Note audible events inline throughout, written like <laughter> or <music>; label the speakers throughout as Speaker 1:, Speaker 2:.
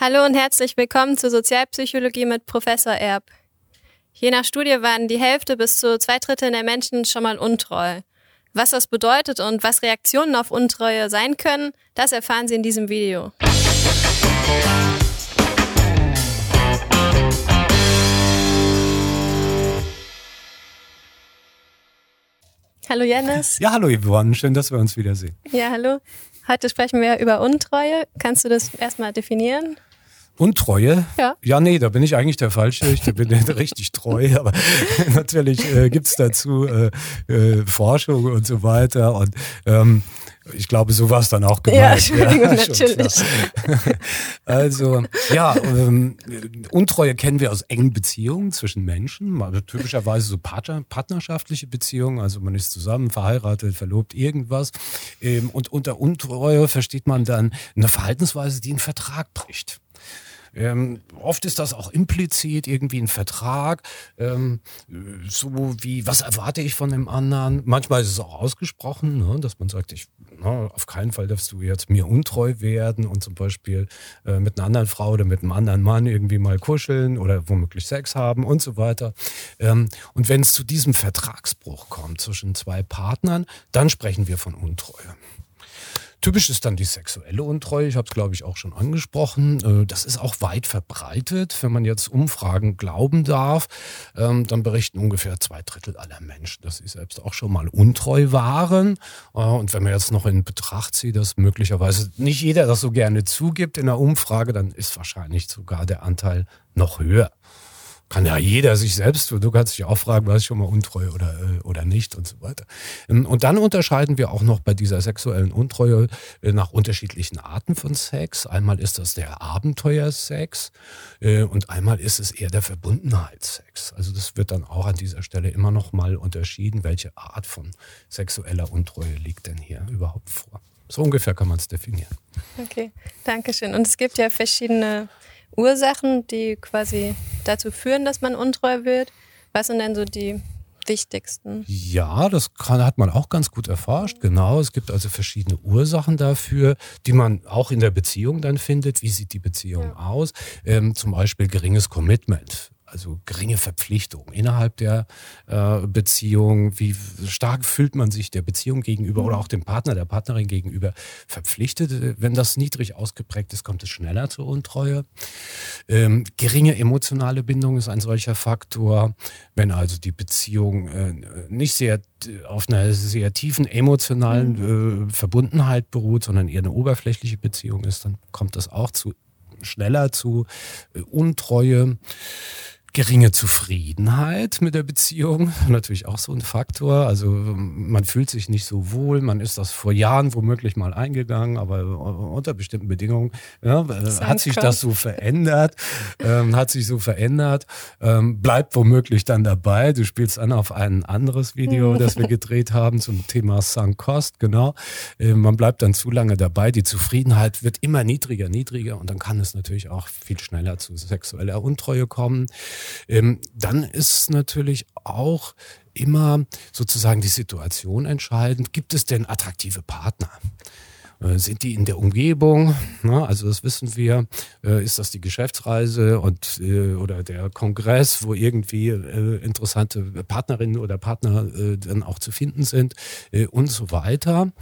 Speaker 1: Hallo und herzlich willkommen zur Sozialpsychologie mit Professor Erb. Je nach Studie waren die Hälfte bis zu zwei Drittel der Menschen schon mal untreu. Was das bedeutet und was Reaktionen auf Untreue sein können, das erfahren Sie in diesem Video. Hallo Janis.
Speaker 2: Ja, hallo Yvonne, schön, dass wir uns wiedersehen.
Speaker 1: Ja, hallo. Heute sprechen wir über Untreue. Kannst du das erstmal definieren?
Speaker 2: Untreue?
Speaker 1: Ja.
Speaker 2: Ja, nee, da bin ich eigentlich der Falsche. Ich bin <laughs> richtig treu, aber <laughs> natürlich äh, gibt's dazu äh, äh, Forschung und so weiter. Und ähm, ich glaube, so war es dann auch gemeint. <laughs>
Speaker 1: Ja, Entschuldigung,
Speaker 2: Ja,
Speaker 1: natürlich.
Speaker 2: Also, ja, ähm, Untreue kennen wir aus engen Beziehungen zwischen Menschen, also typischerweise so Partner, partnerschaftliche Beziehungen, also man ist zusammen, verheiratet, verlobt, irgendwas. Ähm, und unter Untreue versteht man dann eine Verhaltensweise, die einen Vertrag bricht. Ähm, oft ist das auch implizit irgendwie ein Vertrag, ähm, so wie, was erwarte ich von dem anderen? Manchmal ist es auch ausgesprochen, ne, dass man sagt, ich, na, auf keinen Fall darfst du jetzt mir untreu werden und zum Beispiel äh, mit einer anderen Frau oder mit einem anderen Mann irgendwie mal kuscheln oder womöglich Sex haben und so weiter. Ähm, und wenn es zu diesem Vertragsbruch kommt zwischen zwei Partnern, dann sprechen wir von Untreue. Typisch ist dann die sexuelle Untreue. Ich habe es, glaube ich, auch schon angesprochen. Äh, Das ist auch weit verbreitet. Wenn man jetzt Umfragen glauben darf, ähm, dann berichten ungefähr zwei Drittel aller Menschen, dass sie selbst auch schon mal untreu waren. Äh, Und wenn man jetzt noch in Betracht zieht, dass möglicherweise nicht jeder das so gerne zugibt in der Umfrage, dann ist wahrscheinlich sogar der Anteil noch höher kann ja jeder sich selbst, du kannst dich auch fragen, war ich schon mal untreu oder, äh, oder nicht und so weiter. Ähm, Und dann unterscheiden wir auch noch bei dieser sexuellen Untreue äh, nach unterschiedlichen Arten von Sex. Einmal ist das der Abenteuersex äh, und einmal ist es eher der Verbundenheitssex. Also das wird dann auch an dieser Stelle immer noch mal unterschieden, welche Art von sexueller Untreue liegt denn hier überhaupt vor. So ungefähr kann man es definieren.
Speaker 1: Okay, danke schön. Und es gibt ja verschiedene Ursachen, die quasi dazu führen, dass man untreu wird. Was sind denn so die wichtigsten?
Speaker 2: Ja, das kann, hat man auch ganz gut erforscht. Genau, es gibt also verschiedene Ursachen dafür, die man auch in der Beziehung dann findet. Wie sieht die Beziehung aus? Ähm, zum Beispiel geringes Commitment. Also geringe Verpflichtung innerhalb der äh, Beziehung. Wie stark fühlt man sich der Beziehung gegenüber oder auch dem Partner, der Partnerin gegenüber verpflichtet? Wenn das niedrig ausgeprägt ist, kommt es schneller zur Untreue. Ähm, geringe emotionale Bindung ist ein solcher Faktor. Wenn also die Beziehung äh, nicht sehr auf einer sehr tiefen emotionalen äh, Verbundenheit beruht, sondern eher eine oberflächliche Beziehung ist, dann kommt das auch zu schneller zu äh, Untreue. Geringe Zufriedenheit mit der Beziehung, <laughs> natürlich auch so ein Faktor. Also man fühlt sich nicht so wohl, man ist das vor Jahren womöglich mal eingegangen, aber unter bestimmten Bedingungen ja, äh, hat sich das so verändert, ähm, hat sich so verändert, ähm, bleibt womöglich dann dabei. Du spielst an auf ein anderes Video, das wir <laughs> gedreht haben zum Thema Sunk Cost, genau. Äh, man bleibt dann zu lange dabei, die Zufriedenheit wird immer niedriger, niedriger und dann kann es natürlich auch viel schneller zu sexueller Untreue kommen. Ähm, dann ist natürlich auch immer sozusagen die Situation entscheidend. Gibt es denn attraktive Partner? Äh, Sind die in der Umgebung? Na, also das wissen wir. Äh, Ist das die Geschäftsreise und äh, oder der Kongress, wo irgendwie interessante Partnerinnen oder Partner dann auch zu finden sind und so weiter.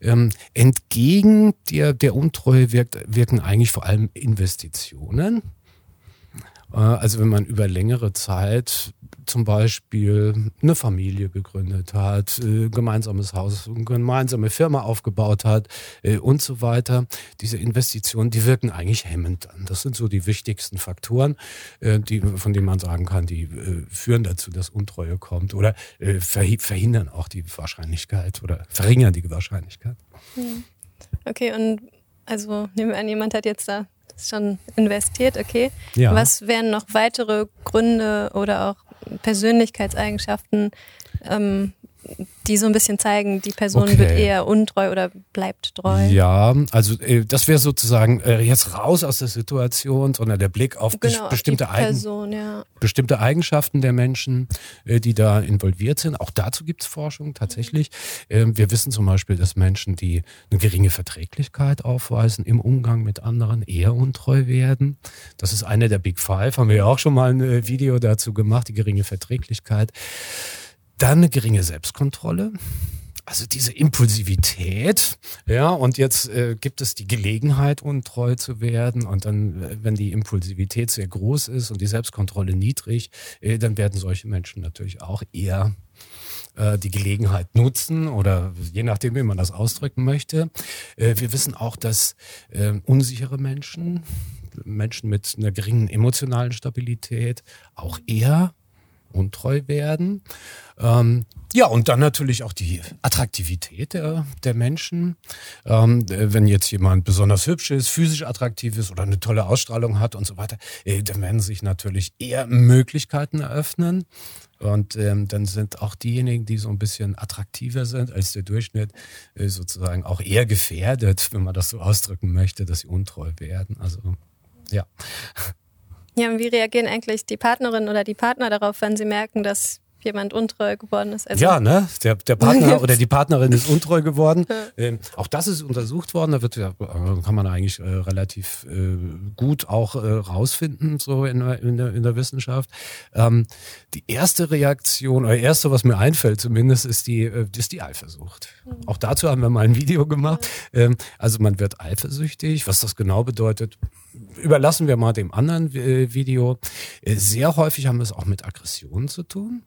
Speaker 2: Ähm, entgegen der, der Untreue wirkt, wirken eigentlich vor allem Investitionen. Äh, Also wenn man über längere Zeit zum Beispiel eine Familie gegründet hat, äh, gemeinsames Haus, gemeinsame Firma aufgebaut hat äh, und so weiter. Diese Investitionen, die wirken eigentlich hemmend an. Das sind so die wichtigsten Faktoren, die, von denen man sagen kann, die führen dazu, dass Untreue kommt oder verhi- verhindern auch die Wahrscheinlichkeit oder verringern die Wahrscheinlichkeit.
Speaker 1: Okay, und also nehmen wir an, jemand hat jetzt da das schon investiert, okay.
Speaker 2: Ja.
Speaker 1: Was wären noch weitere Gründe oder auch Persönlichkeitseigenschaften, ähm, die so ein bisschen zeigen, die Person okay. wird eher untreu oder bleibt treu.
Speaker 2: Ja, also äh, das wäre sozusagen äh, jetzt raus aus der Situation, sondern der Blick auf
Speaker 1: genau,
Speaker 2: bestimmte,
Speaker 1: auf Person, Eigen ja.
Speaker 2: bestimmte Eigenschaften der Menschen, äh, die da involviert sind. Auch dazu gibt es Forschung tatsächlich. Ähm, wir wissen zum Beispiel, dass Menschen, die eine geringe Verträglichkeit aufweisen im Umgang mit anderen, eher untreu werden. Das ist eine der Big Five, haben wir ja auch schon mal ein äh, Video dazu gemacht, die geringe Verträglichkeit. Dann eine geringe Selbstkontrolle. Also diese Impulsivität, ja, und jetzt äh, gibt es die Gelegenheit, untreu zu werden. Und dann, äh, wenn die Impulsivität sehr groß ist und die Selbstkontrolle niedrig, äh, dann werden solche Menschen natürlich auch eher äh, die Gelegenheit nutzen oder je nachdem, wie man das ausdrücken möchte. Äh, wir wissen auch, dass unsichere Menschen, Menschen mit einer geringen emotionalen Stabilität auch eher untreu werden. Ähm, ja, und dann natürlich auch die Attraktivität der, der Menschen. Ähm, wenn jetzt jemand besonders hübsch ist, physisch attraktiv ist oder eine tolle Ausstrahlung hat und so weiter, äh, dann werden sich natürlich eher Möglichkeiten eröffnen. Und ähm, dann sind auch diejenigen, die so ein bisschen attraktiver sind als der Durchschnitt, äh, sozusagen auch eher gefährdet, wenn man das so ausdrücken möchte, dass sie untreu werden. Also ja.
Speaker 1: Ja, und wie reagieren eigentlich die Partnerin oder die Partner darauf, wenn sie merken, dass jemand untreu geworden ist.
Speaker 2: Also ja, ne? Der, der Partner <laughs> oder die Partnerin ist untreu geworden. Ähm, auch das ist untersucht worden. Da wird ja, äh, kann man eigentlich äh, relativ äh, gut auch äh, rausfinden, so in, in, der, in der Wissenschaft. Ähm, die erste Reaktion, oder erste, was mir einfällt zumindest, ist die, äh, ist die Eifersucht. Mhm. Auch dazu haben wir mal ein Video gemacht. Ähm, also man wird eifersüchtig. Was das genau bedeutet, überlassen wir mal dem anderen äh, Video. Sehr häufig haben wir es auch mit Aggressionen zu tun.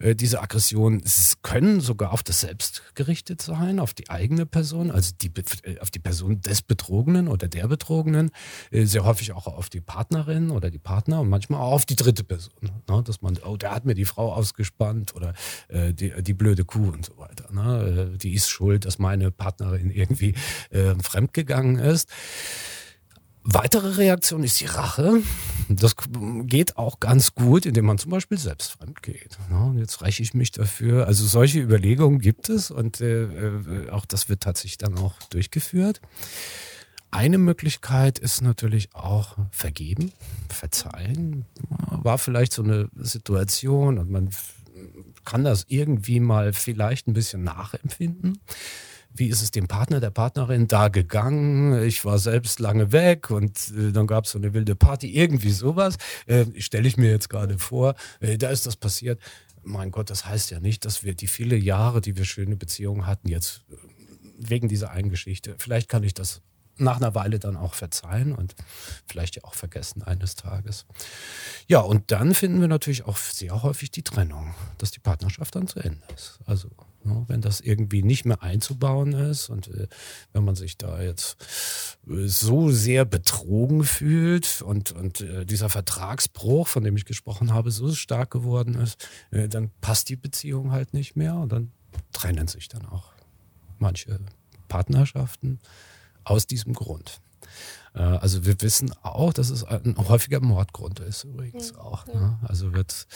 Speaker 2: Äh, diese Aggressionen können sogar auf das Selbst gerichtet sein, auf die eigene Person, also die, äh, auf die Person des Betrogenen oder der Betrogenen, äh, sehr häufig auch auf die Partnerin oder die Partner und manchmal auch auf die dritte Person. Ne? Dass man, oh, der hat mir die Frau ausgespannt oder äh, die, die blöde Kuh und so weiter. Ne? Die ist schuld, dass meine Partnerin irgendwie fremdgegangen ist. Weitere Reaktion ist die Rache. Das geht auch ganz gut, indem man zum Beispiel selbst fremd geht. Ja, jetzt räche ich mich dafür. Also solche Überlegungen gibt es und äh, äh, auch das wird tatsächlich dann auch durchgeführt. Eine Möglichkeit ist natürlich auch vergeben, verzeihen. War vielleicht so eine Situation und man kann das irgendwie mal vielleicht ein bisschen nachempfinden wie ist es dem Partner, der Partnerin da gegangen? Ich war selbst lange weg und äh, dann gab es so eine wilde Party, irgendwie sowas. Äh, Stelle ich mir jetzt gerade vor, äh, da ist das passiert. Mein Gott, das heißt ja nicht, dass wir die viele Jahre, die wir schöne Beziehungen hatten, jetzt äh, wegen dieser einen Geschichte, vielleicht kann ich das nach einer Weile dann auch verzeihen und vielleicht ja auch vergessen eines Tages. Ja, und dann finden wir natürlich auch sehr häufig die Trennung, dass die Partnerschaft dann zu Ende ist. Also Ne, wenn das irgendwie nicht mehr einzubauen ist und äh, wenn man sich da jetzt äh, so sehr betrogen fühlt und, und äh, dieser Vertragsbruch, von dem ich gesprochen habe, so stark geworden ist, dann passt die Beziehung halt nicht mehr und dann trennen sich dann auch manche Partnerschaften aus diesem Grund. Äh, also wir wissen auch, dass es ein häufiger Mordgrund ist übrigens auch. Ne? Also wird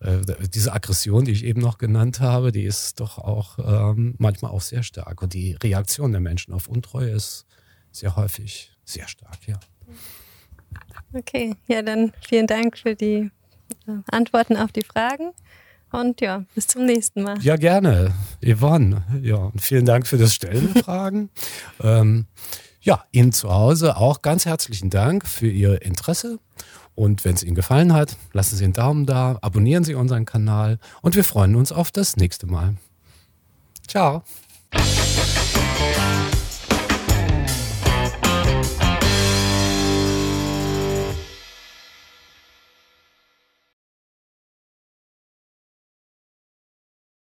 Speaker 2: äh, diese Aggression, die ich eben noch genannt habe, die ist doch auch ähm, manchmal auch sehr stark. Und die Reaktion der Menschen auf Untreue ist sehr häufig sehr stark, ja.
Speaker 1: Okay, ja, dann vielen Dank für die äh, Antworten auf die Fragen. Und ja, bis zum nächsten Mal.
Speaker 2: Ja, gerne. Yvonne, ja, und vielen Dank für das Stellen der Fragen. <laughs> ähm, ja, Ihnen zu Hause auch ganz herzlichen Dank für Ihr Interesse. Und wenn es Ihnen gefallen hat, lassen Sie einen Daumen da, abonnieren Sie unseren Kanal und wir freuen uns auf das nächste Mal. Ciao.